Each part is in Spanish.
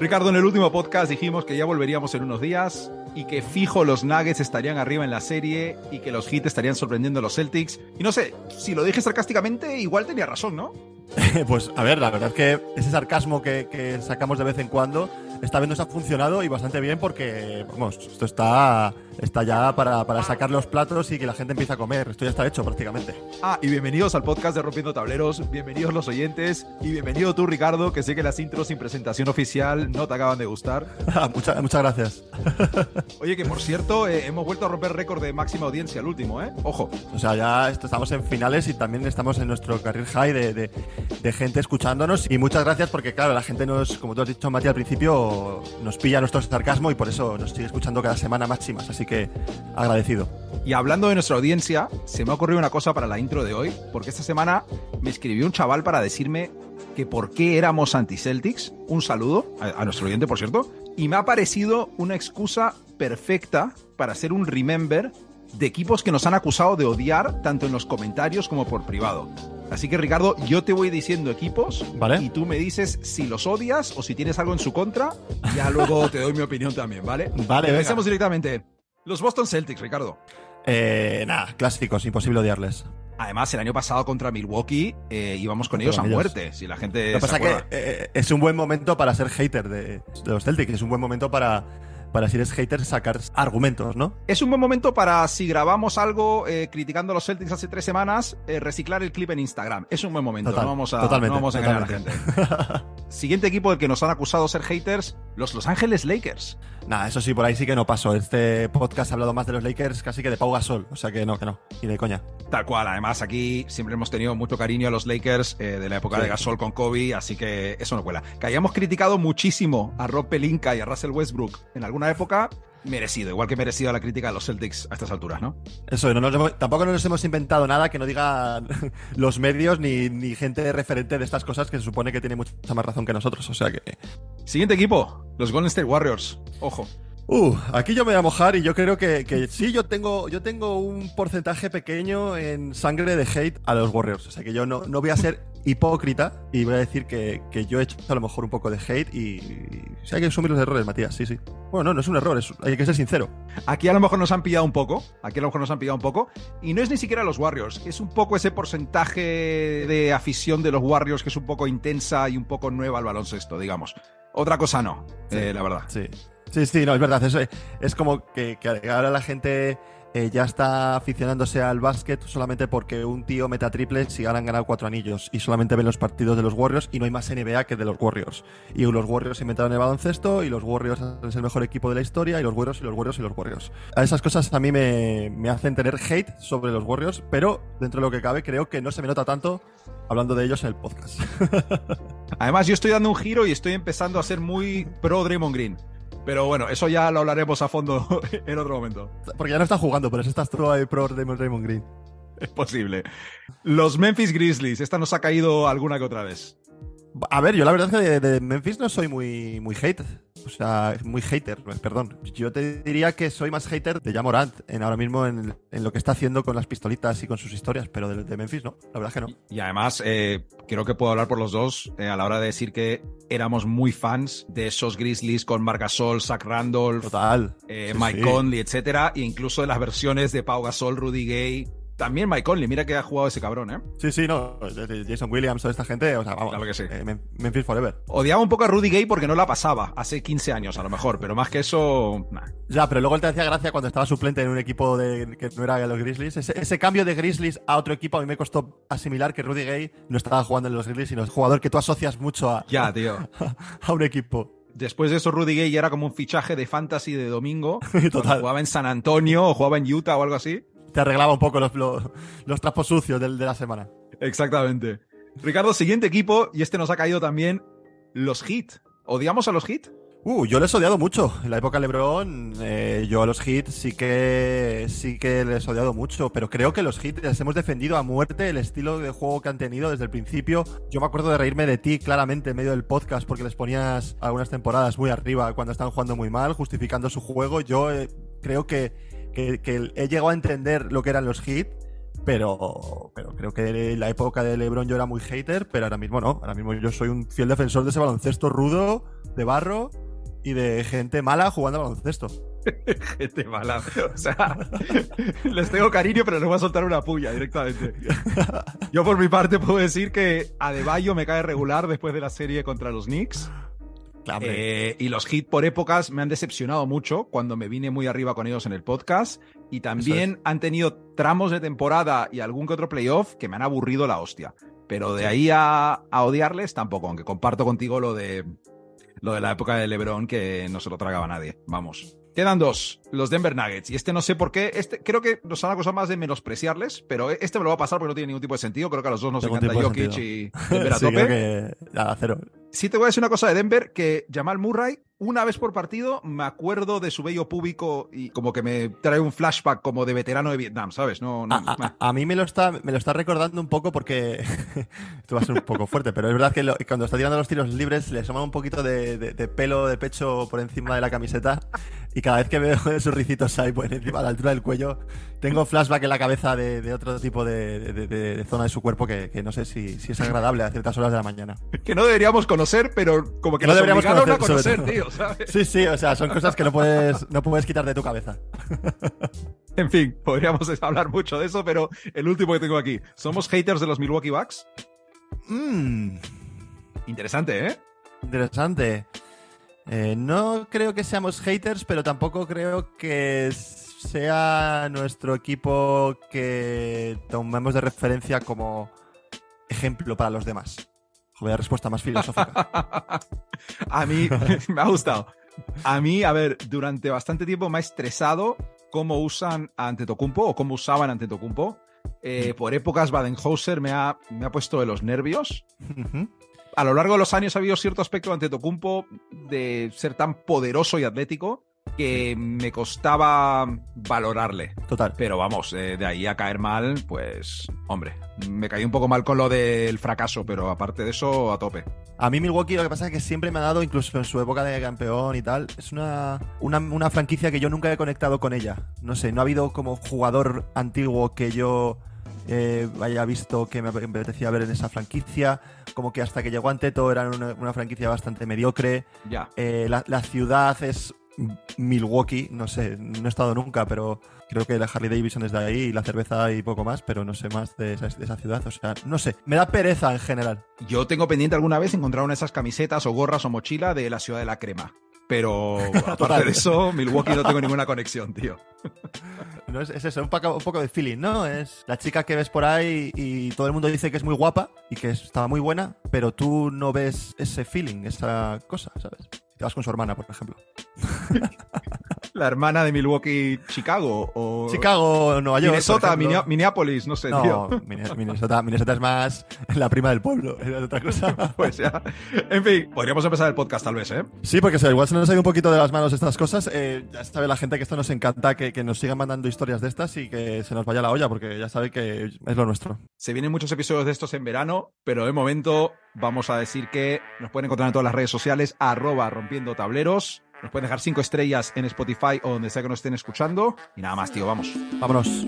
Ricardo, en el último podcast dijimos que ya volveríamos en unos días y que fijo los Nuggets estarían arriba en la serie y que los Heat estarían sorprendiendo a los Celtics. Y no sé, si lo dije sarcásticamente, igual tenía razón, ¿no? pues a ver, la verdad es que ese sarcasmo que, que sacamos de vez en cuando esta vez nos ha funcionado y bastante bien porque, vamos, esto está está ya para, para, sacar los platos y que la gente empiece a comer. Esto ya está hecho prácticamente. Ah, y bienvenidos al podcast de Rompiendo Tableros, bienvenidos los oyentes y bienvenido tú, Ricardo, que sé que las intros sin presentación oficial no te acaban de gustar. Muchas, muchas gracias. Oye, que por cierto, eh, hemos vuelto a romper récord de máxima audiencia al último, ¿eh? Ojo. O sea, ya estamos en finales y también estamos en nuestro career high de, de, de gente escuchándonos y muchas gracias porque, claro, la gente nos, como tú has dicho, Mati, al principio, nos pilla nuestro sarcasmo y por eso nos sigue escuchando cada semana máximas. Así que agradecido. Y hablando de nuestra audiencia, se me ha ocurrido una cosa para la intro de hoy, porque esta semana me escribió un chaval para decirme que por qué éramos anti-Celtics. Un saludo a, a nuestro oyente, por cierto. Y me ha parecido una excusa perfecta para hacer un remember de equipos que nos han acusado de odiar tanto en los comentarios como por privado. Así que Ricardo, yo te voy diciendo equipos ¿Vale? y tú me dices si los odias o si tienes algo en su contra. Ya luego te doy mi opinión también, ¿vale? Vale, Empecemos directamente. Los Boston Celtics, Ricardo. Eh, nada, clásicos, imposible odiarles. Además, el año pasado contra Milwaukee eh, íbamos con ellos a muerte. Si la gente. Lo que pasa es que eh, es un buen momento para ser hater de, de los Celtics, es un buen momento para, para si eres hater sacar argumentos, ¿no? Es un buen momento para, si grabamos algo eh, criticando a los Celtics hace tres semanas, reciclar el clip en Instagram. Es un buen momento. Total, no vamos a, totalmente, no vamos a engañar a la gente. Siguiente equipo del que nos han acusado de ser haters, los Los Ángeles Lakers. Nada, eso sí, por ahí sí que no paso. Este podcast ha hablado más de los Lakers casi que de Pau Gasol, o sea que no, que no, y de coña. Tal cual, además aquí siempre hemos tenido mucho cariño a los Lakers eh, de la época Sí. de Gasol con Kobe, así que eso no cuela. Que hayamos criticado muchísimo a Rob Pelinka y a Russell Westbrook en alguna época, merecido, igual que merecido la crítica de los Celtics a estas alturas, ¿no? Eso, no nos hemos- tampoco nos hemos inventado nada que no digan los medios ni, ni gente referente de estas cosas que se supone que tiene mucha más razón que nosotros, o sea que... Siguiente equipo, los Golden State Warriors. Ojo. Uh, aquí yo me voy a mojar y yo creo que, que sí, yo tengo, yo tengo un porcentaje pequeño en sangre de hate a los Warriors. O sea que yo no, no voy a ser hipócrita y voy a decir que, que yo he hecho a lo mejor un poco de hate y, y hay que asumir los errores, Matías, sí, sí. Bueno, no, no es un error, es- hay que ser sincero. Aquí a lo mejor nos han pillado un poco, aquí a lo mejor nos han pillado un poco, y no es ni siquiera los Warriors, es un poco ese porcentaje de afición de los Warriors que es un poco intensa y un poco nueva al baloncesto, digamos. Otra cosa no, Sí. eh, la verdad. Sí, sí, sí, no, es verdad. Es, es como que, que ahora la gente eh, ya está aficionándose al básquet solamente porque un tío meta triples y ahora han ganado cuatro anillos y solamente ven los partidos de los Warriors y no hay más NBA que de los Warriors. Y los Warriors inventaron el baloncesto y los Warriors es el mejor equipo de la historia y los Warriors y los Warriors y los Warriors. A esas cosas a mí me, me hacen tener hate sobre los Warriors, pero dentro de lo que cabe creo que no se me nota tanto hablando de ellos en el podcast. Además, yo estoy dando un giro y estoy empezando a ser muy pro Draymond Green. Pero bueno, eso ya lo hablaremos a fondo en otro momento. porque ya no está jugando, pero si estás tú ahí pro de Raymond Green. Es posible. Los Memphis Grizzlies, esta nos ha caído alguna que otra vez. A ver, yo la verdad es que de, de Memphis no soy muy, muy hate. O sea, muy hater, perdón. Yo te diría que soy más hater de Jamorant en ahora mismo en, en lo que está haciendo con las pistolitas y con sus historias, pero de, de Memphis no, la verdad es que no. Y además, eh, creo que puedo hablar por los dos eh, a la hora de decir que éramos muy fans de esos Grizzlies con Marc Gasol, Zach Randolph, Total. eh, Sí, Mike sí. Conley, etcétera, e incluso de las versiones de Pau Gasol, Rudy Gay. También Mike Conley, mira que ha jugado ese cabrón, ¿eh? Sí, sí, no. Jason Williams, toda esta gente, o sea, vamos. Claro que sí. eh, Mem- Memphis Forever. Odiaba un poco a Rudy Gay porque no la pasaba hace 15 años, a lo mejor, pero más que eso, nah. Ya, pero luego él te hacía gracia cuando estaba suplente en un equipo de, que no era de los Grizzlies. Ese, ese cambio de Grizzlies a otro equipo a mí me costó asimilar que Rudy Gay no estaba jugando en los Grizzlies, sino es jugador que tú asocias mucho a, Ya, tío. a un equipo. Después de eso, Rudy Gay ya era como un fichaje de fantasy de domingo. Total. Jugaba en San Antonio o jugaba en Utah o algo así. Te arreglaba un poco los, los, los trapos sucios de, la semana. Exactamente. Ricardo, siguiente equipo, y este nos ha caído también, los Heat. ¿Odiamos a los Heat? Uh, yo les he odiado mucho. En la época LeBron, eh, yo a los Heat sí que sí que les he odiado mucho, pero creo que los Heat les hemos defendido a muerte el estilo de juego que han tenido desde el principio. Yo me acuerdo de reírme de ti claramente en medio del podcast porque les ponías algunas temporadas muy arriba cuando estaban jugando muy mal, justificando su juego. Yo eh, creo que, que- he llegado a entender lo que eran los Heat Pero, pero creo que en la época de LeBron yo era muy hater, pero ahora mismo no. Ahora mismo yo soy un fiel defensor de ese baloncesto rudo, de barro y de gente mala jugando baloncesto. gente mala. O sea, les tengo cariño, pero les voy a soltar una puya directamente. Yo por mi parte puedo decir que Adebayo me cae regular después de la serie contra los Knicks. Eh, y los hits por épocas me han decepcionado mucho cuando me vine muy arriba con ellos en el podcast. Y también han tenido tramos de temporada y algún que otro playoff que me han aburrido la hostia. Pero de ahí a, a odiarles tampoco, aunque comparto contigo lo de, lo de la época de LeBron que no se lo tragaba nadie. Vamos. Quedan dos, los Denver Nuggets. Y este no sé por qué. Este creo que nos han acusado más de menospreciarles, pero este me lo va a pasar porque no tiene ningún tipo de sentido. Creo que a los dos nos encanta Jokic y Denver a tope. Que, a cero. Sí, te voy a decir una cosa de Denver: que Jamal Murray una vez por partido me acuerdo de su bello público y como que me trae un flashback como de veterano de Vietnam, ¿sabes? No, a, mí me lo, está, me lo está recordando un poco porque esto va a ser un poco fuerte, pero es verdad que cuando está tirando los tiros libres le asoma un poquito de, pelo de pecho por encima de la camiseta y cada vez que veo esos ricitos ahí por encima a la altura del cuello tengo flashback en la cabeza de, otro tipo de, zona de su cuerpo que, no sé si, es agradable a ciertas horas de la mañana. Que no deberíamos conocer, pero como que, no deberíamos conocer, a conocer, tío. Sí, sí, o sea, son cosas que no puedes, no puedes quitar de tu cabeza. En fin, podríamos hablar mucho de eso, pero el último que tengo aquí. ¿Somos haters de los Milwaukee Bucks? Mmm. Interesante, ¿eh? Interesante. Eh, no creo que seamos haters, pero tampoco creo que sea nuestro equipo que tomemos de referencia como ejemplo para los demás. Joder, respuesta más filosófica. a mí me ha gustado. A mí, a ver, durante bastante tiempo me ha estresado cómo usan a Antetokounmpo o cómo usaban a Antetokounmpo. Eh, por épocas, Badenhauser me ha, me ha puesto de los nervios. A lo largo de los años ha habido cierto aspecto de Antetokounmpo de ser tan poderoso y atlético que me costaba valorarle. Total. Pero vamos, eh, de ahí a caer mal, pues, hombre, me caí un poco mal con lo del fracaso, pero aparte de eso, a tope. A mí Milwaukee lo que pasa es que siempre me ha dado, incluso en su época de campeón y tal, es una, una, franquicia que yo nunca he conectado con ella. No sé, no ha habido como jugador antiguo que yo eh, haya visto que me apetecía ver en esa franquicia. Como que hasta que llegó Anteto era una, franquicia bastante mediocre. Ya. Eh, la, la, ciudad es Milwaukee, no sé, no he estado nunca, pero creo que la Harley Davidson es de ahí y la cerveza y poco más, pero no sé más de esa, ciudad. O sea, no sé, me da pereza en general. Yo tengo pendiente alguna vez encontrar una de esas camisetas o gorras o mochila de la ciudad de la crema. Pero aparte de eso, Milwaukee no tengo ninguna conexión, tío. No, es, eso, un poco, un poco de feeling, ¿no? Es la chica que ves por ahí y todo el mundo dice que es muy guapa y que está muy buena, pero tú no ves ese feeling, esa cosa, ¿sabes? Te vas con su hermana, por ejemplo. La hermana de Milwaukee, Chicago o Chicago, Nueva York. Minnesota, Minneapolis, no sé, no, Minnesota, Minnesota es más la prima del pueblo, es otra cosa. pues ya. En fin, podríamos empezar el podcast tal vez, ¿eh? Sí, porque igual se nos ha ido un poquito de las manos estas cosas. Eh, ya sabe la gente que esto nos encanta, que, que nos sigan mandando historias de estas y que se nos vaya la olla, porque ya sabe que es lo nuestro. Se vienen muchos episodios de estos en verano, pero de momento vamos a decir que nos pueden encontrar en todas las redes sociales, arroba rompiendo tableros. Nos pueden dejar cinco estrellas en Spotify o donde sea que nos estén escuchando. Y nada más, tío, vamos. Vámonos.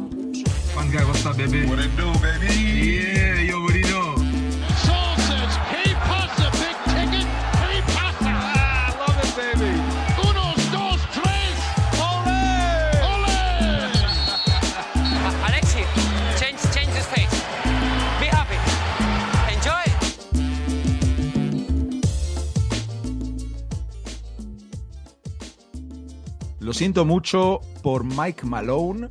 Lo siento mucho por Mike Malone,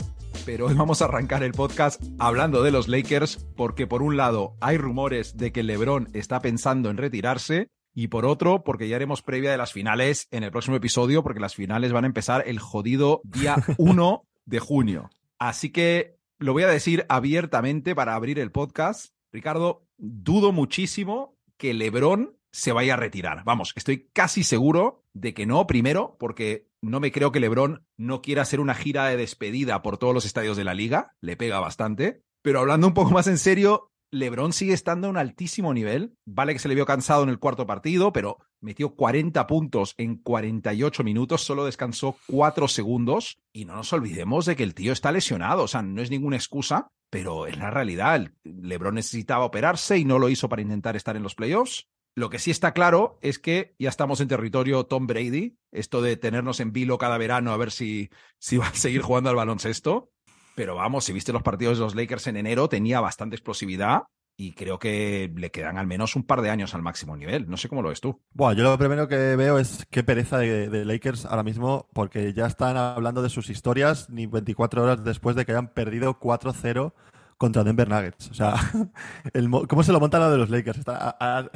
pero hoy vamos a arrancar el podcast hablando de los Lakers porque por un lado hay rumores de que LeBron está pensando en retirarse y por otro porque ya haremos previa de las finales en el próximo episodio porque las finales van a empezar el jodido día 1 de junio. Así que lo voy a decir abiertamente para abrir el podcast. Ricardo, dudo muchísimo que LeBron se vaya a retirar. Vamos, estoy casi seguro de que no, primero, porque no me creo que LeBron no quiera hacer una gira de despedida por todos los estadios de la liga, le pega bastante. Pero hablando un poco más en serio, LeBron sigue estando a un altísimo nivel. Vale que se le vio cansado en el cuarto partido, pero metió 40 puntos en 48 minutos, solo descansó 4 segundos. Y no nos olvidemos de que el tío está lesionado, o sea, no es ninguna excusa, pero es la realidad. LeBron necesitaba operarse y no lo hizo para intentar estar en los playoffs. Lo que sí está claro es que ya estamos en territorio Tom Brady, esto de tenernos en vilo cada verano a ver si, si va a seguir jugando al baloncesto. Pero vamos, si viste los partidos de los Lakers en enero, tenía bastante explosividad y creo que le quedan al menos un par de años al máximo nivel. No sé cómo lo ves tú. Bueno, yo lo primero que veo es qué pereza de, de, Lakers ahora mismo, porque ya están hablando de sus historias ni 24 horas después de que hayan perdido 4-0 contra Denver Nuggets. O sea, ¿cómo se lo montan lo de los Lakers? están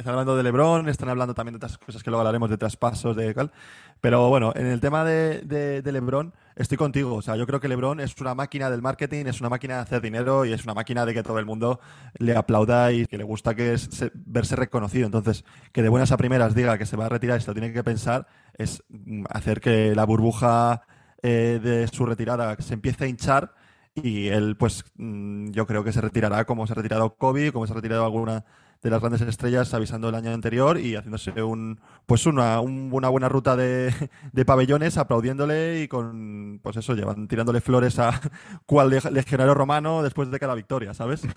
hablando de LeBron, están hablando también de otras cosas que luego hablaremos de traspasos, de tal. Pero bueno, en el tema de, LeBron, estoy contigo. O sea, yo creo que LeBron es una máquina del marketing, es una máquina de hacer dinero y es una máquina de que todo el mundo le aplauda y que le gusta que es, verse reconocido. Entonces, que de buenas a primeras diga que se va a retirar y se lo tiene que pensar, es hacer que la burbuja eh, de su retirada se empiece a hinchar y él, pues, mm, yo creo que se retirará como se ha retirado Kobe, como se ha retirado alguna de las grandes estrellas avisando el año anterior y haciéndose un pues una, una buena ruta de, de, pabellones aplaudiéndole y con pues eso llevan tirándole flores a cual legionario romano después de cada victoria, ¿sabes?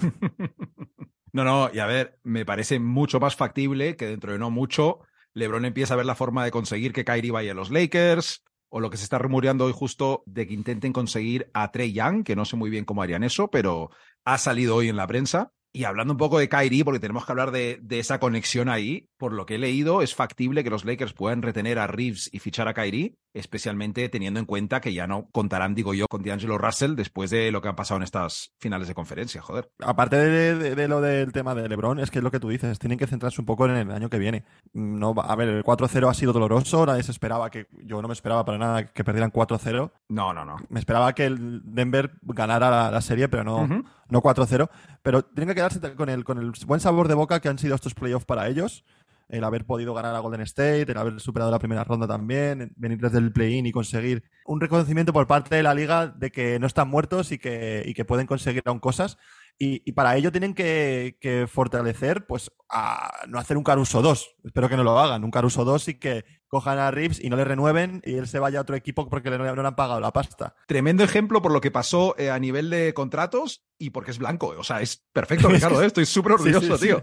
No, no, y a ver, me parece mucho más factible que dentro de no mucho LeBron empieza a ver la forma de conseguir que Kyrie vaya a los Lakers, o lo que se está rumoreando hoy justo de que intenten conseguir a Trey Young, que no sé muy bien cómo harían eso, pero ha salido hoy en la prensa. Y hablando un poco de Kyrie, porque tenemos que hablar de, de, esa conexión ahí, por lo que he leído, es factible que los Lakers puedan retener a Reeves y fichar a Kyrie, especialmente teniendo en cuenta que ya no contarán, digo yo, con D'Angelo Russell después de lo que ha pasado en estas finales de conferencia, joder. Aparte de, de, lo del tema de LeBron, es que es lo que tú dices, tienen que centrarse un poco en el año que viene. No, a ver, el 4-0 ha sido doloroso, nadie se esperaba que, yo no me esperaba para nada que perdieran 4-0. No, no, no. Me esperaba que el Denver ganara la, serie, pero no, no 4-0. Pero tienen que quedarse con el, con el buen sabor de boca que han sido estos playoffs para ellos el haber podido ganar a Golden State, el haber superado la primera ronda también, venir desde el play-in y conseguir un reconocimiento por parte de la liga de que no están muertos y que, y que pueden conseguir aún cosas. Y, para ello tienen que, que, fortalecer, pues, a no hacer un Caruso 2. Espero que no lo hagan. Un Caruso 2 y que cojan a Reeves y no le renueven y él se vaya a otro equipo porque no, le han pagado la pasta. Tremendo ejemplo por lo que pasó eh, a nivel de contratos y porque es blanco. O sea, es perfecto, Ricardo. ¿eh? Estoy súper orgulloso, tío.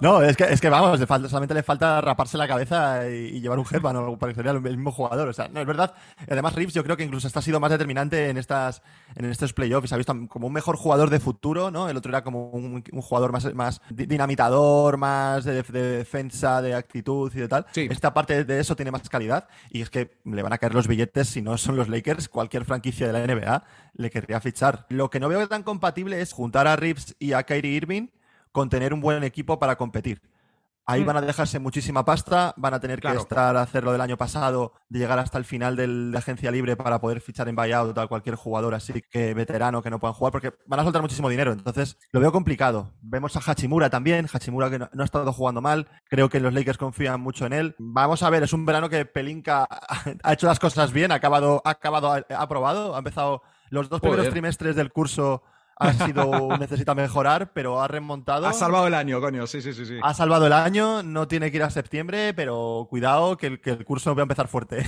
No, es que, es que vamos, solamente le falta raparse la cabeza y, llevar un headband o para que sería el mismo jugador. O sea, no, es verdad. Además, Reeves yo creo que incluso ha sido más determinante en estas en estos playoffs. Ha visto como un mejor jugador de futuro, ¿no? El otro era como un, jugador más, más dinamitador, más de, defensa, de actitud y de tal. Esta parte de eso tiene más calidad y es que le van a caer los billetes si no son los Lakers. Cualquier franquicia de la NBA le querría fichar. Lo que no veo tan compatible es juntar a Reeves y a Kyrie Irving con tener un buen equipo para competir. Ahí mm. van a dejarse muchísima pasta, van a tener que estar a hacer lo del año pasado, de llegar hasta el final de la agencia libre para poder fichar en buyout a cualquier jugador así que veterano que no puedan jugar, porque van a soltar muchísimo dinero. Entonces, lo veo complicado. Vemos a Hachimura también, Hachimura que no, ha estado jugando mal, creo que los Lakers confían mucho en él. Vamos a ver, es un verano que Pelinka ha hecho las cosas bien, ha acabado, ha acabado, ha aprobado, ha empezado los dos primeros trimestres del curso ha sido necesita mejorar, pero ha remontado. Ha salvado el año, coño, sí, sí, sí, sí. Ha salvado el año, no tiene que ir a septiembre, pero cuidado que el, que el curso va a empezar fuerte.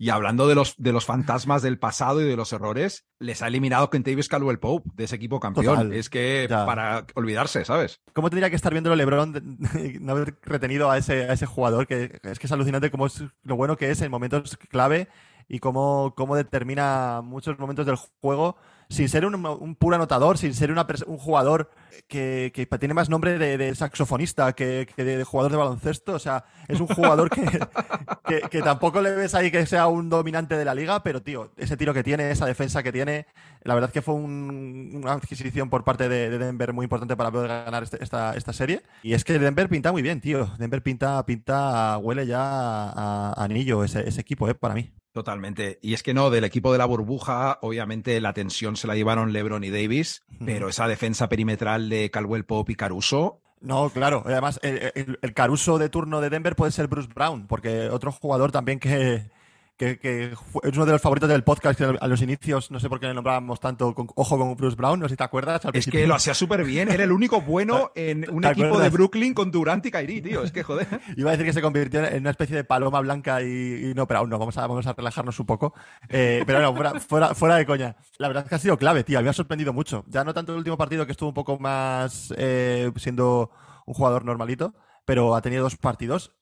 Y hablando de los, de los fantasmas del pasado y de los errores, les ha eliminado Kentavious Caldwell Pope de ese equipo campeón. es que para olvidarse, ¿sabes? ¿Cómo tendría que estar viendo LeBron no haber retenido a ese, a ese jugador? Que es que es alucinante cómo es lo bueno que es en momentos clave y cómo, cómo determina muchos momentos del juego sin ser un, puro anotador, sin ser un jugador que, tiene más nombre de, saxofonista que, de, jugador de baloncesto. O sea, es un jugador que, tampoco le ves ahí que sea un dominante de la liga, pero tío, ese tiro que tiene, esa defensa que tiene, la verdad que fue una adquisición por parte de, Denver muy importante para poder ganar este, esta, esta, serie. Y es que Denver pinta muy bien, tío. Denver pinta, pinta huele ya a, anillo ese, ese equipo, eh, para mí. Totalmente. Y es que no, del equipo de la burbuja, obviamente la tensión se la llevaron LeBron y Davis, pero esa defensa perimetral de Caldwell Pope y Caruso. No, claro. Además, el, Caruso de turno de Denver puede ser Bruce Brown, porque otro jugador también que, que, es uno de los favoritos del podcast a los inicios, no sé por qué le nombrábamos tanto con, ojo con Bruce Brown, no sé si te acuerdas. es que lo hacía súper bien, era el único bueno en un equipo de Brooklyn con Durant y Kyrie, tío, es que joder. Iba a decir que se convirtió en una especie de paloma blanca y, no, pero aún no, vamos a, vamos a relajarnos un poco. Eh, pero no, fuera, fuera, de coña. La verdad es que ha sido clave, tío, me ha sorprendido mucho. Ya no tanto el último partido que estuvo un poco más eh, siendo un jugador normalito, pero ha tenido dos partidos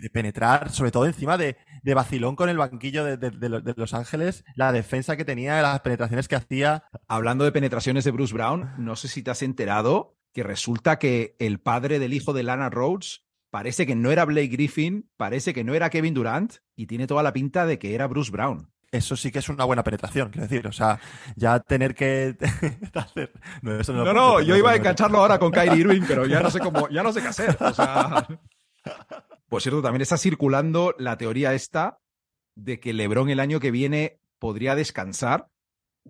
de penetrar, sobre todo encima de, de vacilón con el banquillo de, Los Ángeles, la defensa que tenía, las penetraciones que hacía. Hablando de penetraciones de Bruce Brown, no sé si te has enterado que resulta que el padre del hijo de Lana Rhodes parece que no era Blake Griffin, parece que no era Kevin Durant y tiene toda la pinta de que era Bruce Brown eso sí que es una buena penetración, quiero decir. O sea, ya tener que No, no, yo iba a engancharlo ahora con Kyrie Irving, pero ya no sé cómo, ya no sé qué hacer. O sea. Por cierto, también está circulando la teoría esta de que LeBron el año que viene podría descansar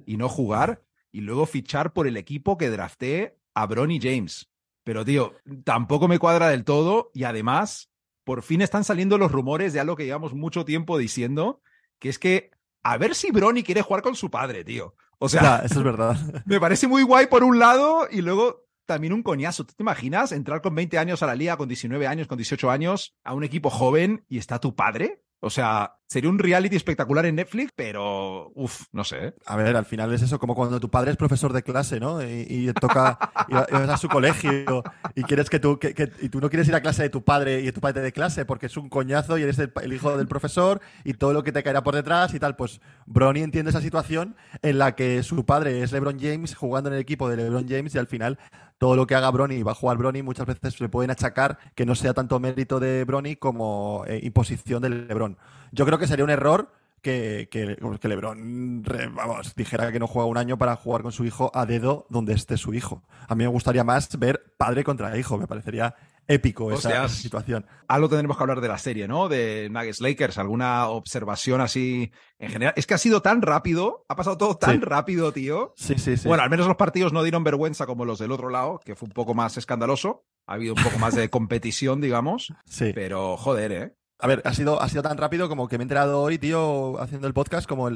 y no jugar y luego fichar por el equipo que draftee a Bronny James. Pero, tío, tampoco me cuadra del todo y además, por fin están saliendo los rumores de algo que llevamos mucho tiempo diciendo, que es que a ver si Bronny quiere jugar con su padre, tío. O sea, eso es verdad. Me parece muy guay por un lado y luego también un coñazo. ¿Tú te imaginas entrar con 20 años a la liga, con 19 años, con 18 años, a un equipo joven y está tu padre? O sea, sería un reality espectacular en Netflix, pero uff, no sé. ¿eh? A ver, al final es eso, como cuando tu padre es profesor de clase, ¿no? Y, toca, y vas a su colegio y quieres que tú, que, y tú no quieres ir a clase de tu padre y tu padre de clase porque es un coñazo y eres el, hijo del profesor y todo lo que te caerá por detrás y tal. Pues Bronny entiende esa situación en la que su padre es LeBron James jugando en el equipo de LeBron James y al final todo lo que haga Bronny y va a jugar Bronny muchas veces le pueden achacar que no sea tanto mérito de Bronny como eh, imposición de LeBron. Yo creo que sería un error que, que, que LeBron vamos, dijera que no juega un año para jugar con su hijo a dedo donde esté su hijo. A mí me gustaría más ver padre contra hijo, me parecería épico esa, situación. Algo tendremos que hablar de la serie, ¿no? De Nuggets Lakers, alguna observación así en general. Es que ha sido tan rápido, ha pasado todo tan rápido, tío. Sí, sí, sí. Bueno, al menos los partidos no dieron vergüenza como los del otro lado, que fue un poco más escandaloso. Ha habido un poco más de competición, digamos. Sí. Pero joder, ¿eh? A ver, ha sido, ha sido tan rápido como que me he enterado hoy, tío, haciendo el podcast, como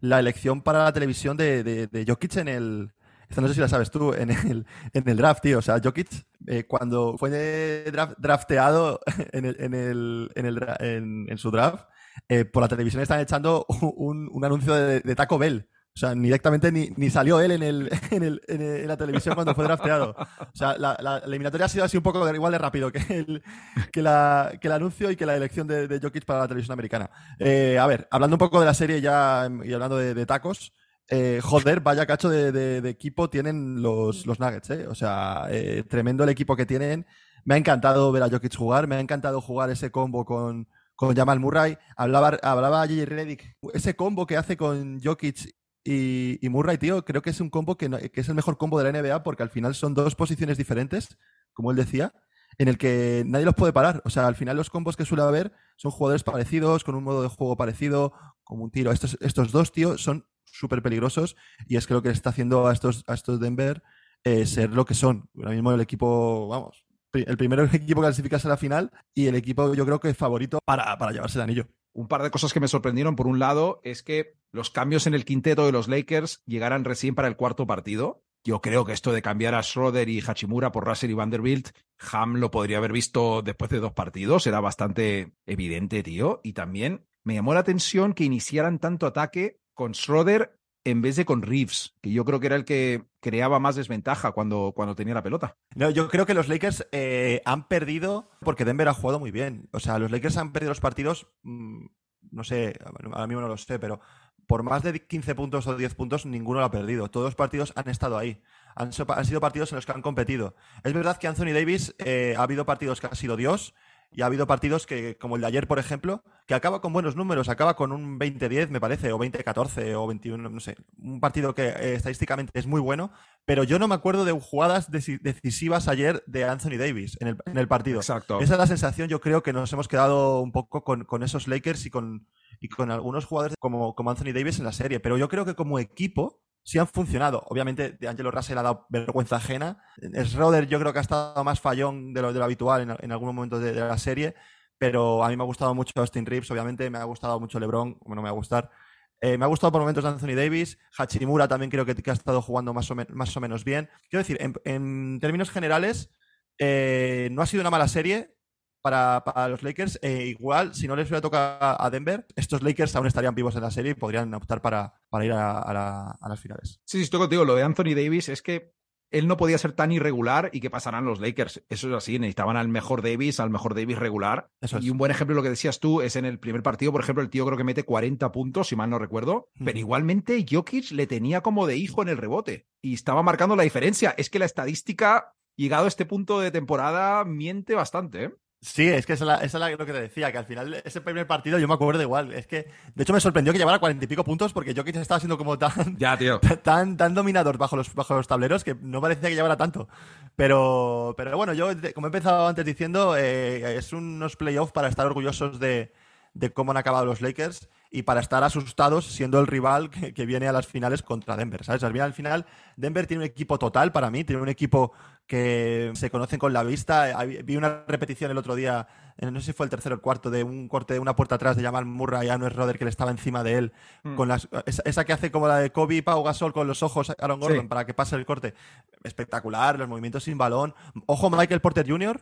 la elección para la televisión de, de, Jokic en el, esta no sé si la sabes tú, en el, en el draft, tío. O sea, Jokic, eh, cuando fue drafteado en, el, en, el, en, el, en, su draft, eh, por la televisión están echando un, un anuncio de, Taco Bell. O sea, directamente ni, ni salió él en, el, en, el, en, la televisión cuando fue drafteado. O sea, la, la, eliminatoria ha sido así un poco igual de rápido que el, que la, que el anuncio y que la elección de, de Jokic para la televisión americana. Eh, a ver, hablando un poco de la serie ya y hablando de tacos, eh, joder, vaya cacho de, equipo tienen los, los Nuggets, ¿eh? O sea, eh, tremendo el equipo que tienen. Me ha encantado ver a Jokic jugar, me ha encantado jugar ese combo con, con Jamal Murray. Hablaba, hablaba J.J. Reddick, ese combo que hace con Jokic y, Murray, tío, creo que es un combo que, que, es el mejor combo de la NBA porque al final son dos posiciones diferentes, como él decía, en el que nadie los puede parar. O sea, al final los combos que suele haber son jugadores parecidos, con un modo de juego parecido, como un tiro. Estos, estos dos, tío, son súper peligrosos y es que lo que está haciendo a estos, a estos Denver eh, ser lo que son. Ahora mismo el equipo, vamos, el primer equipo que clasificase a la final y el equipo yo creo que favorito para, para llevarse el anillo. Un par de cosas que me sorprendieron. Por un lado, es que los cambios en el quinteto de los Lakers llegaran recién para el cuarto partido. Yo creo que esto de cambiar a Schroeder y Hachimura por Russell y Vanderbilt, Ham lo podría haber visto después de dos partidos. Era bastante evidente, tío. Y también me llamó la atención que iniciaran tanto ataque con Schroeder en vez de con Reeves, que yo creo que era el que creaba más desventaja cuando, cuando tenía la pelota. No, yo creo que los Lakers eh, han perdido porque Denver ha jugado muy bien. O sea, los Lakers han perdido los partidos, mm, no sé, ahora mismo no lo sé, pero por más de 15 puntos o 10 puntos, ninguno lo ha perdido. Todos los partidos han estado ahí. Han, sido partidos en los que han competido. Es verdad que Anthony Davis eh, ha habido partidos que ha sido Dios y ha habido partidos que, como el de ayer, por ejemplo, que acaba con buenos números, acaba con un 20-10, me parece, o 20-14, o 21, no sé. Un partido que eh, estadísticamente es muy bueno, pero yo no me acuerdo de jugadas decisivas ayer de Anthony Davis en el, partido. Exacto. Esa es la sensación, yo creo que nos hemos quedado un poco con, esos Lakers y con, y con algunos jugadores como, como Anthony Davis en la serie. Pero yo creo que como equipo, sí han funcionado. Obviamente, de Angelo Russell ha dado vergüenza ajena. Schroeder yo creo que ha estado más fallón de lo, de lo habitual en, algún momento de, la serie. pero a mí me ha gustado mucho Austin Reeves, obviamente, me ha gustado mucho LeBron, bueno, me va a gustar. Eh, me ha gustado por momentos Anthony Davis. Hachimura también creo que, ha estado jugando más o, más o, menos bien. Quiero decir, en, términos generales, eh, no ha sido una mala serie para, los Lakers. Eh, igual, si no les hubiera tocado a Denver, estos Lakers aún estarían vivos en la serie y podrían optar para, ir a, las finales. Sí, sí, estoy contigo. Lo de Anthony Davis es que él no podía ser tan irregular y que pasaran los Lakers. Eso es así, necesitaban al mejor Davis, al mejor Davis regular. Y un buen ejemplo de lo que decías tú es en el primer partido, por ejemplo, el tío creo que mete 40 puntos, si mal no recuerdo, pero igualmente Jokic le tenía como de hijo en el rebote y estaba marcando la diferencia. Es que la estadística, llegado a este punto de temporada, miente bastante. ¿eh? Sí, es que esa es, lo que te decía, que al final ese primer partido yo me acuerdo igual. Es que, de hecho, me sorprendió que llevara cuarenta y pico puntos porque Jokic estaba siendo como tan, ya, tío. tan, tan dominador bajo los, bajo los tableros que no parecía que llevara tanto. Pero, pero bueno, yo, como he empezado antes diciendo, eh, es unos playoffs para estar orgullosos de, de cómo han acabado los Lakers y para estar asustados siendo el rival que, viene a las finales contra Denver, ¿sabes? Al final, Denver tiene un equipo total para mí, tiene un equipo que se conocen con la vista. Vi una repetición el otro día, no sé si fue el tercero o el cuarto, de un corte de una puerta atrás de Jamal Murray a Noel Roder que le estaba encima de él, mm. con las, esa, que hace como la de Kobe y Pau Gasol con los ojos Aaron Gordon para que pase el corte. Espectacular, los movimientos sin balón. Ojo Michael Porter Jr.,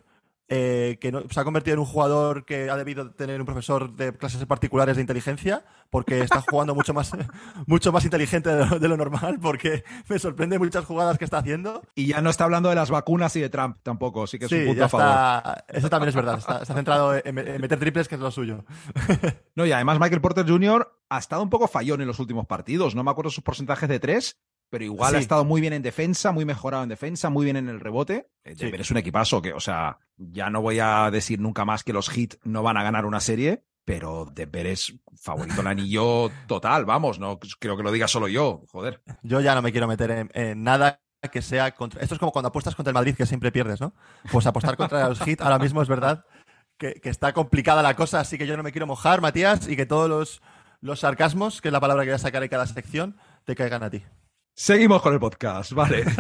eh, que se ha convertido en un jugador que ha debido tener un profesor de clases particulares de inteligencia, porque está jugando mucho más, mucho más inteligente de lo, normal, porque me sorprende muchas jugadas que está haciendo. Y ya no está hablando de las vacunas y de Trump tampoco, sí que es un punto a favor. eso también es verdad, está, centrado en, meter triples, que es lo suyo. no, y además Michael Porter Jr. ha estado un poco fallón en los últimos partidos, no me acuerdo sus porcentajes de tres, pero igual ha estado muy bien en defensa, muy mejorado en defensa, muy bien en el rebote. Eh, Denver es un equipazo que, o sea, ya no voy a decir nunca más que los Heat no van a ganar una serie, pero Denver es favorito el anillo total, vamos, no creo que lo diga solo yo, joder. Yo ya no me quiero meter en, nada que sea contra... Esto es como cuando apuestas contra el Madrid, que siempre pierdes, ¿no? Pues apostar contra los Heat ahora mismo es verdad que, está complicada la cosa, así que yo no me quiero mojar, Matías, y que todos los, los sarcasmos, que es la palabra que voy a sacar en cada sección, te caigan a ti. Seguimos con el podcast, vale.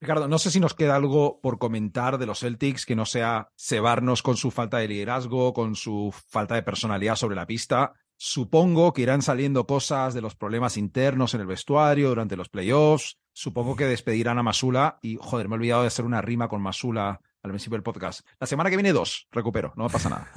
Ricardo, no sé si nos queda algo por comentar de los Celtics que no sea cebarnos con su falta de liderazgo, con su falta de personalidad sobre la pista. Supongo que irán saliendo cosas de los problemas internos en el vestuario durante los playoffs. Supongo que despedirán a Masula y, joder, me he olvidado de hacer una rima con Masula al principio del podcast. La semana que viene dos, recupero, no pasa nada.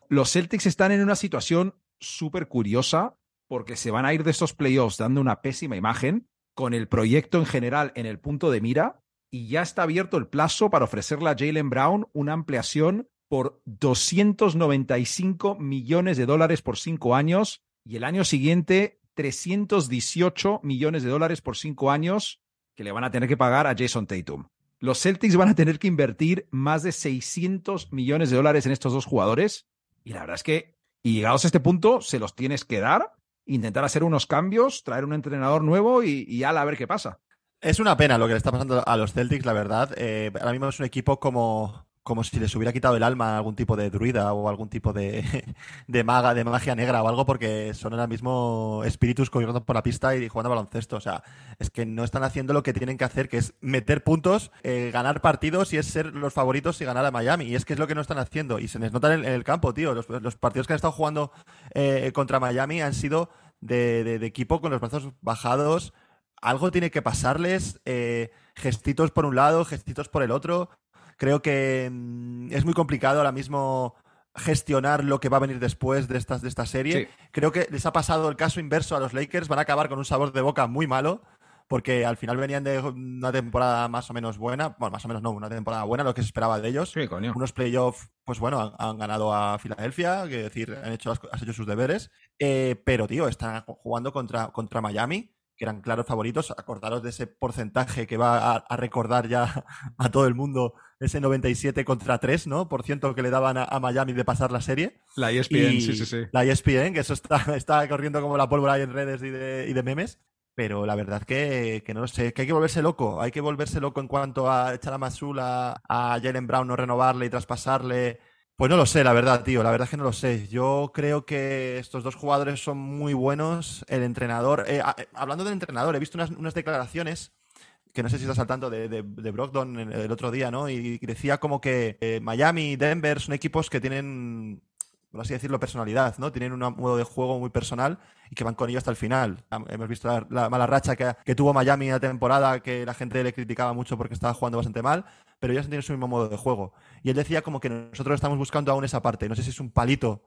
Los Celtics están en una situación súper curiosa porque se van a ir de estos playoffs dando una pésima imagen, con el proyecto en general en el punto de mira, y ya está abierto el plazo para ofrecerle a Jalen Brown una ampliación por 295 millones de dólares por cinco años y el año siguiente 318 millones de dólares por cinco años que le van a tener que pagar a Jason Tatum. Los Celtics van a tener que invertir más de 600 millones de dólares en estos dos jugadores y la verdad es que, y llegados a este punto, se los tienes que dar intentar hacer unos cambios, traer un entrenador nuevo y, y a ver qué pasa. Es una pena lo que le está pasando a los Celtics, la verdad. Eh, ahora mismo es un equipo como, como si les hubiera quitado el alma a algún tipo de druida o algún tipo de, de maga, de magia negra o algo, porque son ahora mismo espíritus corriendo por la pista y jugando baloncesto. O sea, es que no están haciendo lo que tienen que hacer, que es meter puntos, eh, ganar partidos y es ser los favoritos y ganar a Miami. Y es que es lo que no están haciendo. Y se les nota en el, campo, tío. Los, partidos que han estado jugando eh, contra Miami han sido de, equipo con los brazos bajados. Algo tiene que pasarles. Eh, gestitos por un lado, gestitos por el otro Creo que mm, es muy complicado ahora mismo gestionar lo que va a venir después de, estas, de esta serie. Creo que les ha pasado el caso inverso a los Lakers. Van a acabar con un sabor de boca muy malo porque al final venían de una temporada más o menos buena, bueno, más o menos no, una temporada buena, lo que se esperaba de ellos. Sí, coño. Unos playoffs, pues bueno, han, ganado a Filadelfia, que decir, han hecho, han hecho sus deberes, eh, pero tío, están jugando contra, contra Miami, que eran claros favoritos. Acordaros de ese porcentaje que va a, recordar ya a todo el mundo, ese 97 contra 3, ¿no? Por ciento que le daban a, Miami de pasar la serie. La ESPN, sí, sí, sí. La ESPN, que eso está, está corriendo como la pólvora ahí en redes y de, y de memes. Pero la verdad que, que, no lo sé, que hay que volverse loco. Hay que volverse loco en cuanto a echar a Masula, a Jalen Brown no renovarle y traspasarle pues no lo sé, la verdad, tío. La verdad es que no lo sé. Yo creo que estos dos jugadores son muy buenos. El entrenador. Eh, hablando del entrenador, he visto unas, declaraciones que no sé si está saltando de, de, Brogdon el otro día, ¿no? Y decía como que eh, Miami y Denver son equipos que tienen por así decirlo, personalidad, ¿no? Tienen un modo de juego muy personal y que van con ello hasta el final. Hemos visto la, mala racha que, tuvo Miami la temporada, que la gente le criticaba mucho porque estaba jugando bastante mal, pero ellos tienen su mismo modo de juego. Y él decía como que nosotros estamos buscando aún esa parte. No sé si es un palito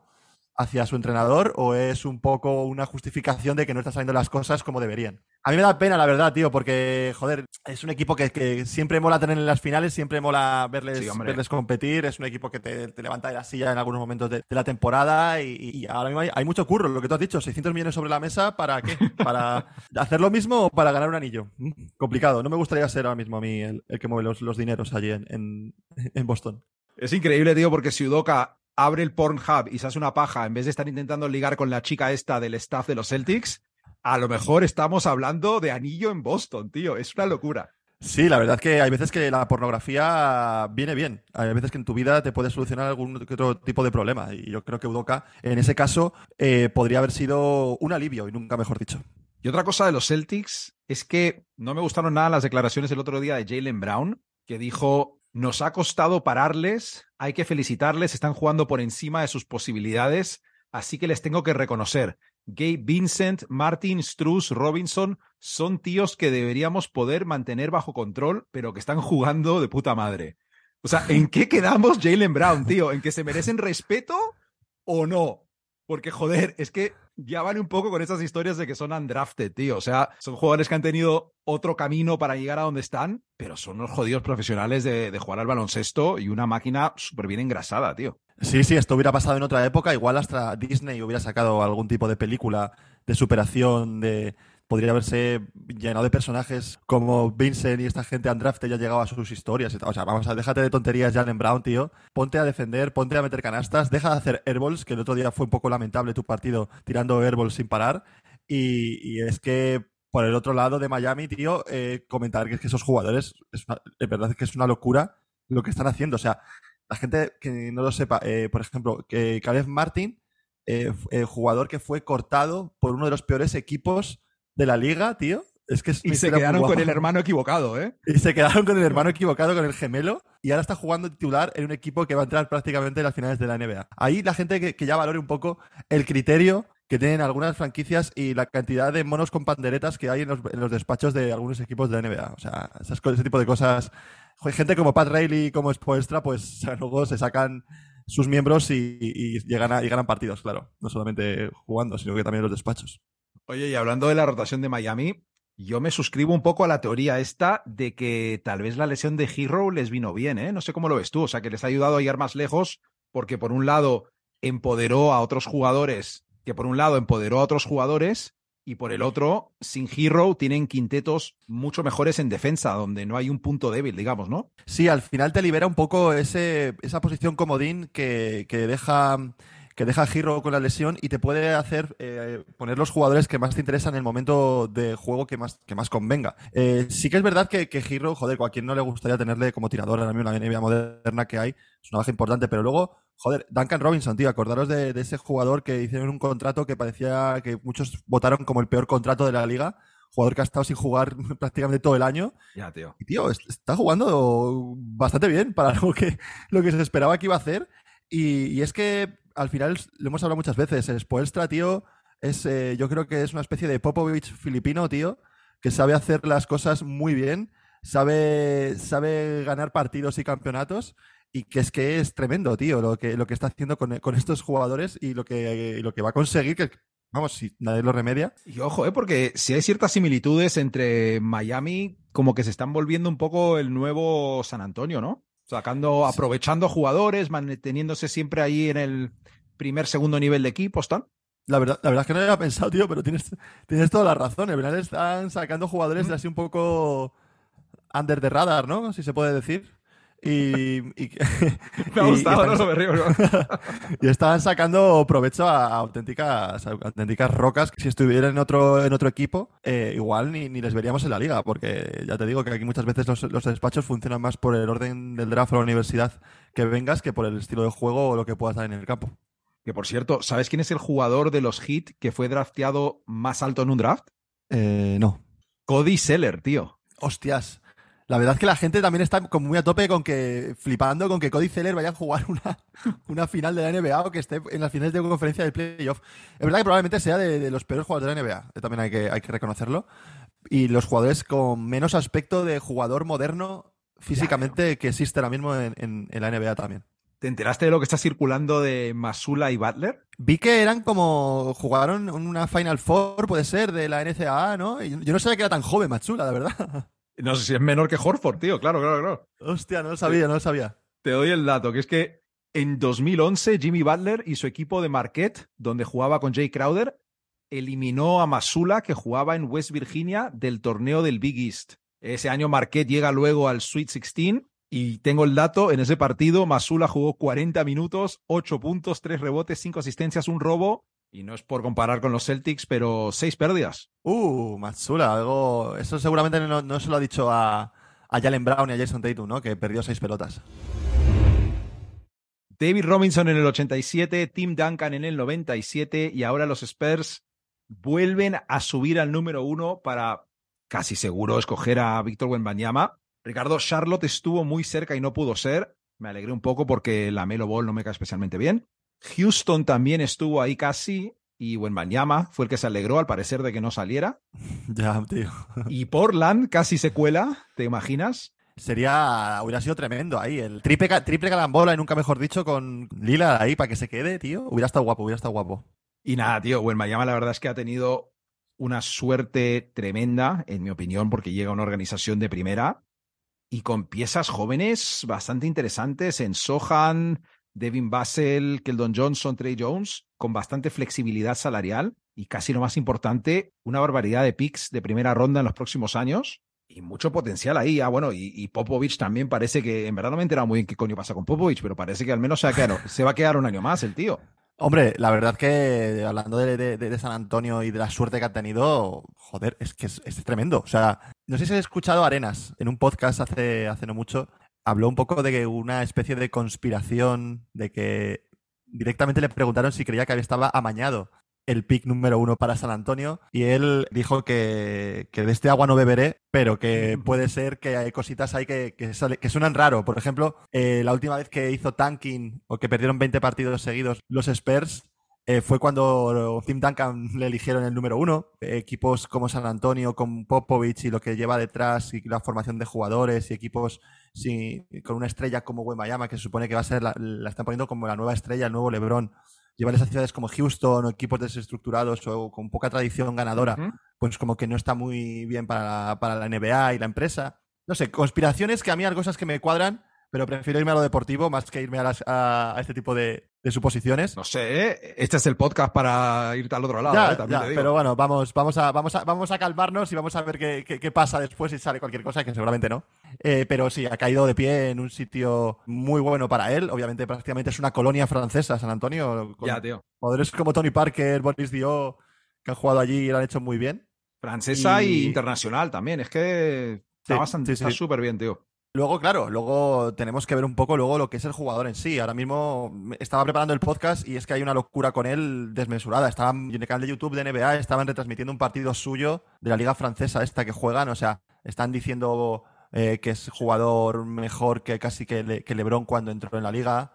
hacia su entrenador o es un poco una justificación de que no están saliendo las cosas como deberían. A mí me da pena, la verdad, tío, porque, joder, es un equipo que, siempre mola tener en las finales, siempre mola verles, verles competir, es un equipo que te, levanta de la silla en algunos momentos de, la temporada y, ahora mismo hay, mucho curro, lo que tú has dicho, 600 millones sobre la mesa, ¿para qué? ¿Para hacer lo mismo o para ganar un anillo? Mm, complicado, no me gustaría ser ahora mismo a mí el, que mueve los, dineros allí en, en, Boston. Es increíble, tío, porque si Udoka abre el Pornhub y se hace una paja en vez de estar intentando ligar con la chica esta del staff de los Celtics, a lo mejor estamos hablando de anillo en Boston, tío. Es una locura. Sí, la verdad que hay veces que la pornografía viene bien. Hay veces que en tu vida te puede solucionar algún otro tipo de problema. Y yo creo que Udoka, en ese caso, eh, podría haber sido un alivio, y nunca mejor dicho. Y otra cosa de los Celtics es que no me gustaron nada las declaraciones el otro día de Jalen Brown, que dijo nos ha costado pararles, hay que felicitarles, están jugando por encima de sus posibilidades, así que les tengo que reconocer. Gabe Vincent, Martin, Struz, Robinson son tíos que deberíamos poder mantener bajo control, pero que están jugando de puta madre. O sea, ¿en qué quedamos Jalen Brown, tío? ¿En que se merecen respeto o no? Porque, joder, es que ya van un poco con esas historias de que son undrafted, tío. O sea, son jugadores que han tenido otro camino para llegar a donde están, pero son los jodidos profesionales de, jugar al baloncesto y una máquina súper bien engrasada, tío. Sí, sí, esto hubiera pasado en otra época. Igual hasta Disney hubiera sacado algún tipo de película de superación, de, podría haberse llenado de personajes como Vincent y esta gente Andrafte ya llegado a sus historias. O sea, vamos a déjate de tonterías, Jalen Brown, tío. Ponte a defender, ponte a meter canastas, deja de hacer airballs, que el otro día fue un poco lamentable tu partido tirando airballs sin parar. Y, es que por el otro lado de Miami, tío, eh, comentar que es que esos jugadores, es, verdad que es una locura lo que están haciendo. O sea, la gente que no lo sepa, eh, por ejemplo, que Caleb Martin, eh, jugador que fue cortado por uno de los peores equipos de la liga, tío. Es que y se quedaron con el hermano equivocado, ¿eh? Y se quedaron con el hermano equivocado, con el gemelo, y ahora está jugando titular en un equipo que va a entrar prácticamente en las finales de la NBA. Ahí la gente que, ya valore un poco el criterio que tienen algunas franquicias y la cantidad de monos con panderetas que hay en los, despachos de algunos equipos de la NBA. O sea, ese tipo de cosas. Gente como Pat Riley y como Spoelstra, pues luego se sacan sus miembros y, llegan a, y ganan partidos, claro. No solamente jugando, sino que también en los despachos. Oye, y hablando de la rotación de Miami, yo me suscribo un poco a la teoría esta de que tal vez la lesión de Hero les vino bien, ¿eh? No sé cómo lo ves tú, o sea, que les ha ayudado a llegar más lejos porque por un lado empoderó a otros jugadores, que por un lado empoderó a otros jugadores y por el otro, sin Hero tienen quintetos mucho mejores en defensa, donde no hay un punto débil, digamos, ¿no? Sí, al final te libera un poco esa posición comodín que, que deja que deja a Giro con la lesión y te puede hacer eh, poner los jugadores que más te interesan en el momento de juego que más, que más convenga. Eh, sí que es verdad que, que Giro, joder, a quien no le gustaría tenerle como tirador ahora mismo en la NBA moderna que hay, es una baja importante, pero luego, joder, Duncan Robinson, tío, acordaros de, ese jugador que hicieron un contrato que parecía que muchos votaron como el peor contrato de la liga jugador que ha estado sin jugar prácticamente todo el año. Ya, tío. Y tío, está jugando bastante bien para algo que, lo que se esperaba que iba a hacer. y, es que al final lo hemos hablado muchas veces. El Spoelstra, tío, es, eh, yo creo que es una especie de Popovich filipino, tío, que sabe hacer las cosas muy bien, sabe, sabe ganar partidos y campeonatos. Y que es que es tremendo, tío, lo que, lo que está haciendo con, estos jugadores y lo que, lo que va a conseguir, que vamos, si nadie lo remedia. Y ojo, ¿eh? porque si hay ciertas similitudes entre Miami, como que se están volviendo un poco el nuevo San Antonio, ¿no? Sacando, aprovechando jugadores, manteniéndose siempre ahí en el primer, segundo nivel de equipo, ¿están? La verdad, la verdad es que no había pensado, tío, pero tienes, tienes toda la razón. En verdad están sacando jugadores de así un poco under the radar, ¿no? Si se puede decir. Y, me ha gustado, no lo río. y estaban sacando provecho a, auténticas, auténticas rocas que si estuvieran en otro, en otro equipo, eh, igual ni, ni, les veríamos en la liga, porque ya te digo que aquí muchas veces los, los, despachos funcionan más por el orden del draft o la universidad que vengas que por el estilo de juego o lo que puedas dar en el campo. Que por cierto, ¿sabes quién es el jugador de los Heat que fue drafteado más alto en un draft? Eh, no. Cody Seller, tío. Hostias. La verdad es que la gente también está como muy a tope con que, flipando con que Cody Zeller vaya a jugar una, una final de la NBA o que esté en las finales de conferencia del playoff. Es verdad que probablemente sea de, los peores jugadores de la NBA, eh, también hay que, hay que reconocerlo. Y los jugadores con menos aspecto de jugador moderno físicamente que existe ahora mismo en, la NBA también. ¿Te enteraste de lo que está circulando de Masula y Butler? Vi que eran como. jugaron una Final Four, puede ser, de la NCAA, ¿no? yo no sabía que era tan joven Masula, la verdad. No sé si es menor que Horford, tío. Claro, claro, claro. Hostia, no lo sabía, no lo sabía. Te doy el dato, que es que en 2011 Jimmy Butler y su equipo de Marquette, donde jugaba con Jay Crowder, eliminó a Masula, que jugaba en West Virginia, del torneo del Big East. Ese año Marquette llega luego al Sweet 16 y tengo el dato, en ese partido Masula jugó 40 minutos, 8 puntos, 3 rebotes, 5 asistencias, un robo y no es por comparar con los Celtics, pero seis pérdidas. Uh, Matsula, algo. Eso seguramente no, se lo ha dicho a, a Jalen Brown y a Jason Tatum, ¿no? Que perdió seis pelotas. David Robinson en el 87, Tim Duncan en el 97 y ahora los Spurs vuelven a subir al número uno para casi seguro escoger a Víctor Wembanyama. Ricardo, Charlotte estuvo muy cerca y no pudo ser. Me alegré un poco porque la Melo Ball no me cae especialmente bien. Houston también estuvo ahí casi y Wenbanyama fue el que se alegró al parecer de que no saliera. Ya, tío. Y Portland casi se cuela, ¿te imaginas? Sería, hubiera sido tremendo ahí, el triple, triple calambola y nunca mejor dicho con Lila ahí para que se quede, tío. Hubiera estado guapo, hubiera estado guapo. Y nada, tío, Wenbanyama la verdad es que ha tenido una suerte tremenda, en mi opinión, porque llega a una organización de primera y con piezas jóvenes bastante interesantes en Sohan, Devin Basel, Keldon Johnson, Trey Jones, con bastante flexibilidad salarial y casi lo más importante, una barbaridad de picks de primera ronda en los próximos años y mucho potencial ahí. Ah, bueno, y, Popovich también parece que, en verdad no me he enterado muy bien qué coño pasa con Popovich, pero parece que al menos se va a quedar, un año más el tío. Hombre, la verdad que hablando de, San Antonio y de la suerte que ha tenido, joder, es que es, tremendo. O sea, no sé si has escuchado Arenas en un podcast hace, hace no mucho habló un poco de que una especie de conspiración, de que directamente le preguntaron si creía que había estaba amañado el pick número uno para San Antonio y él dijo que, de este agua no beberé, pero que puede ser que hay cositas ahí que, que, suenan raro. Por ejemplo, eh, la última vez que hizo tanking o que perdieron 20 partidos seguidos los Spurs, eh, fue cuando Tim Duncan le eligieron el número uno. Equipos como San Antonio, con Popovich y lo que lleva detrás y la formación de jugadores y equipos con una estrella como Wembayama, que se supone que va a ser, la, están poniendo como la nueva estrella, el nuevo LeBron. Llevar esas ciudades como Houston o equipos desestructurados o con poca tradición ganadora, pues como que no está muy bien para, para la NBA y la empresa. No sé, conspiraciones que a mí hay cosas que me cuadran, pero prefiero irme a lo deportivo más que irme a, este tipo de, suposiciones. No sé, ¿eh? este es el podcast para irte al otro lado. ¿eh? Pero bueno, vamos, vamos, a, vamos, a, vamos a calmarnos y vamos a ver qué, pasa después si sale cualquier cosa, que seguramente no. Eh, pero sí, ha caído de pie en un sitio muy bueno para él. Obviamente, prácticamente es una colonia francesa, San Antonio. ya, tío. Poderes como Tony Parker, Boris Dio, que han jugado allí y lo han hecho muy bien. Francesa y, internacional también. Es que está súper bien, tío. Luego, claro, luego tenemos que ver un poco luego lo que es el jugador en sí. Ahora mismo estaba preparando el podcast y es que hay una locura con él desmesurada. Estaban en el canal de YouTube de NBA, estaban retransmitiendo un partido suyo de la liga francesa esta que juegan. O sea, están diciendo eh, que es jugador mejor que casi que, Lebron cuando entró en la liga.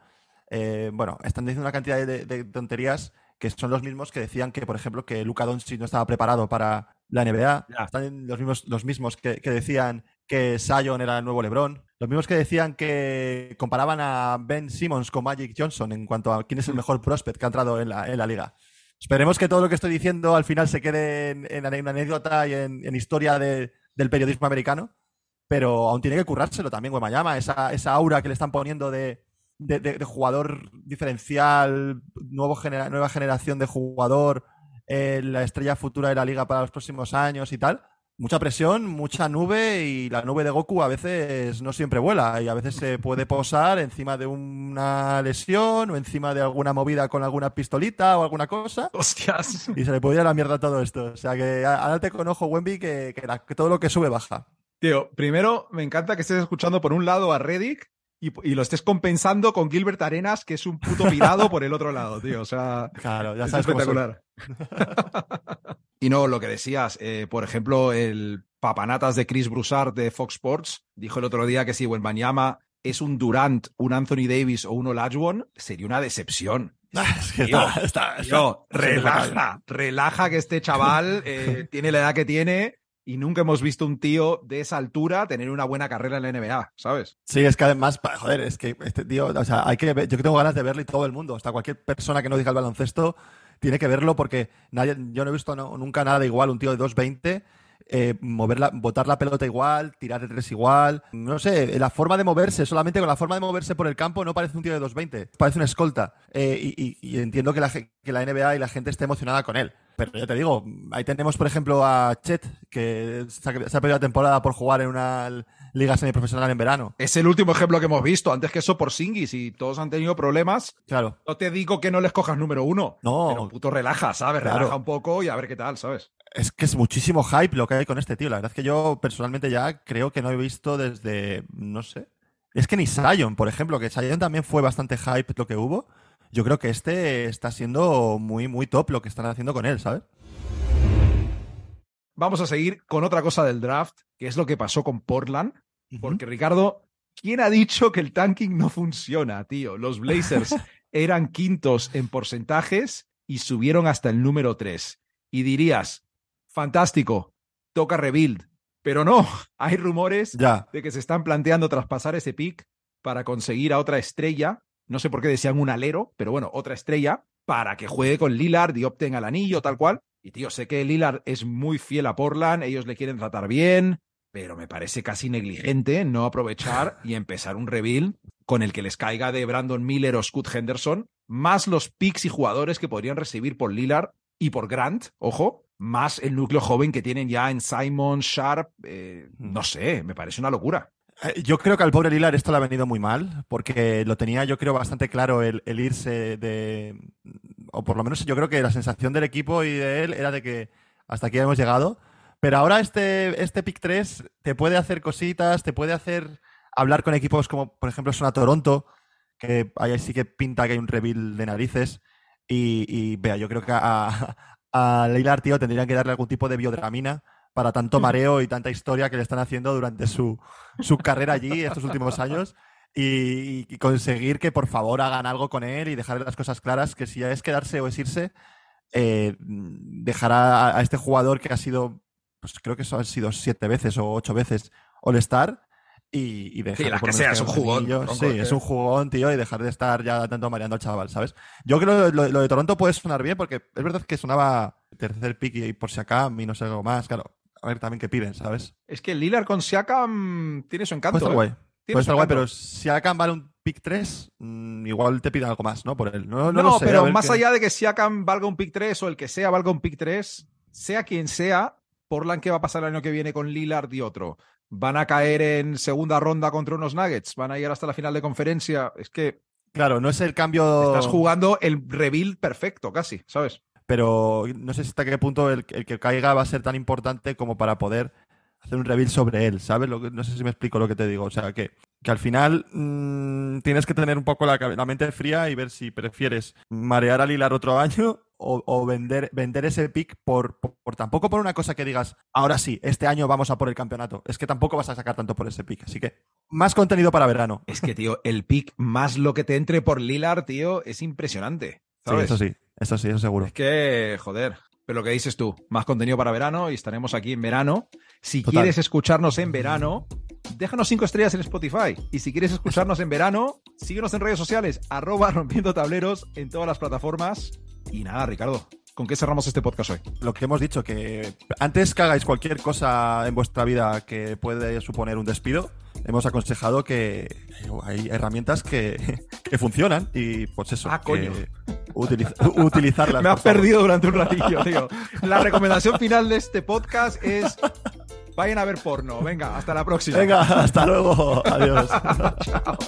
Eh, bueno, están diciendo una cantidad de, tonterías que son los mismos que decían que, por ejemplo, que Luka Doncic no estaba preparado para la NBA. Están los mismos, los mismos que, que decían que Sion era el nuevo LeBron. Los mismos que decían que comparaban a Ben Simmons con Magic Johnson en cuanto a quién es el mejor prospect que ha entrado en la, liga. Esperemos que todo lo que estoy diciendo al final se quede en, una anécdota y en, historia del periodismo americano, pero aún tiene que currárselo también Guamayama, esa, esa aura que le están poniendo de, jugador diferencial, nuevo nueva generación de jugador, eh, la estrella futura de la liga para los próximos años y tal mucha presión, mucha nube y la nube de Goku a veces no siempre vuela y a veces se puede posar encima de una lesión o encima de alguna movida con alguna pistolita o alguna cosa. Hostias. Y se le puede ir a la mierda todo esto. O sea que hágate con ojo, Wemby, que, que, todo lo que sube baja. Tío, primero me encanta que estés escuchando por un lado a Reddick y, lo estés compensando con Gilbert Arenas, que es un puto pirado por el otro lado, tío. O sea, claro, ya sabes es espectacular. Y no, lo que decías, eh, por ejemplo, el papanatas de Chris Broussard de Fox Sports dijo el otro día que si Wenbanyama es un Durant, un Anthony Davis o un Olajuwon, sería una decepción. Tío, tío, relaja, relaja que este chaval eh, tiene la edad que tiene y nunca hemos visto un tío de esa altura tener una buena carrera en la NBA, ¿sabes? Sí, es que además, joder, es que este tío, o sea, hay que ver- yo que tengo ganas de verlo y todo el mundo, hasta cualquier persona que no diga el baloncesto tiene que verlo porque nadie, yo no he visto nunca nada igual, un tío de 2.20, eh, mover la- botar la pelota igual, tirar el tres igual, no sé, la forma de moverse, solamente con la forma de moverse por el campo no parece un tío de 2.20, parece una escolta. Eh, y, entiendo que la, que la NBA y la gente esté emocionada con él. Pero ya te digo, ahí tenemos, por ejemplo, a Chet, que se ha, se ha perdido la temporada por jugar en una liga semiprofesional en verano. Es el último ejemplo que hemos visto. Antes que eso, por Singis y todos han tenido problemas. Claro. No te digo que no les cojas número uno. No. Pero puto relaja, ¿sabes? Claro. Relaja un poco y a ver qué tal, ¿sabes? Es que es muchísimo hype lo que hay con este tío. La verdad es que yo personalmente ya creo que no he visto desde, no sé. Es que ni Sion, por ejemplo, que Sion también fue bastante hype lo que hubo. Yo creo que este está siendo muy, muy top lo que están haciendo con él, ¿sabes? Vamos a seguir con otra cosa del draft, que es lo que pasó con Portland. Porque, Ricardo, ¿quién ha dicho que el tanking no funciona, tío? Los Blazers eran quintos en porcentajes y subieron hasta el número 3. Y dirías, fantástico, toca rebuild. Pero no, hay rumores Ya. de que se están planteando traspasar ese pick para conseguir a otra estrella. No sé por qué decían un alero, pero bueno, otra estrella para que juegue con Lillard y opten al anillo, tal cual. Y tío, sé que Lillard es muy fiel a Portland, ellos le quieren tratar bien, pero me parece casi negligente no aprovechar y empezar un rebuild con el que les caiga de Brandon Miller o Scoot Henderson, más los picks y jugadores que podrían recibir por Lillard y por Grant, ojo, más el núcleo joven que tienen ya en Simon, Sharp, eh, no sé, me parece una locura. Eh, Yo creo que al pobre Lilar esto le ha venido muy mal, porque lo tenía yo creo bastante claro el, el irse de... O por lo menos yo creo que la sensación del equipo y de él era de que hasta aquí hemos llegado. Pero ahora este, este pick 3 te puede hacer cositas, te puede hacer hablar con equipos como por ejemplo son a Toronto, que ahí sí que pinta que hay un reveal de narices. Y, y vea, yo creo que a, a Lillard, tío, tendrían que darle algún tipo de biodramina para tanto mareo y tanta historia que le están haciendo durante su, su carrera allí estos últimos años y, y conseguir que por favor hagan algo con él y dejarle las cosas claras, que si es quedarse o es irse, eh, dejará a, a este jugador que ha sido, pues creo que eso han sido siete veces o ocho veces All-Star y, y dejar por que sea, es un jugón, Sí, es que- es un jugón, tío, y dejar de estar ya tanto mareando al chaval, ¿sabes? Yo creo que lo, lo de Toronto puede sonar bien porque es verdad que sonaba tercer pick y por si acá y no sé algo más, claro. A ver también qué piden, ¿sabes? Es que Lillard con Siakam tiene su encanto. Puede estar ¿eh? guay. Pero si acá vale un pick 3, mm, igual te piden algo más, ¿no? Por él. No, no, No, lo sé, a pero más allá de que Siakam valga un pick 3 o el que sea valga un pick 3, sea quien sea, Portland, ¿qué va a pasar el año que viene con Lillard y otro? ¿Van a caer en segunda ronda contra unos Nuggets? ¿Van a ir hasta la final de conferencia? Es que Claro, no es el cambio. estás jugando el rebuild perfecto, casi, ¿sabes? Pero no sé hasta qué punto el, el que caiga va a ser tan importante como para poder hacer un reveal sobre él, ¿sabes? Lo que- no sé si me explico lo que te digo. O sea, que, que al final mm, tienes que tener un poco la, la mente fría y ver si prefieres marear al hilar otro año o, o vender, vender ese pick por, por, por tampoco por una cosa que digas, ahora sí, este año vamos a por el campeonato. Es que tampoco vas a sacar tanto por ese pick. Así que más contenido para verano. Es que, tío, el pick más lo que te entre por Lillard, tío, es impresionante. Sí, eso sí, eso sí, eso seguro. Es que, joder. Pero lo que dices tú, más contenido para verano y estaremos aquí en verano. Si Total. quieres escucharnos en verano, déjanos cinco estrellas en Spotify. Y si quieres escucharnos en verano, síguenos en redes sociales, arroba rompiendo tableros en todas las plataformas. Y nada, Ricardo, ¿con qué cerramos este podcast hoy? lo que hemos dicho, que antes que hagáis cualquier cosa en vuestra vida que puede suponer un despido, hemos aconsejado que hay herramientas que, que funcionan y pues eso, Ah, que coño. utiliz- utilizarlas. Me has perdido durante un ratillo, tío. La recomendación final de este podcast es vayan a ver porno. Venga, hasta la próxima. Venga, hasta luego. Adiós. Chao.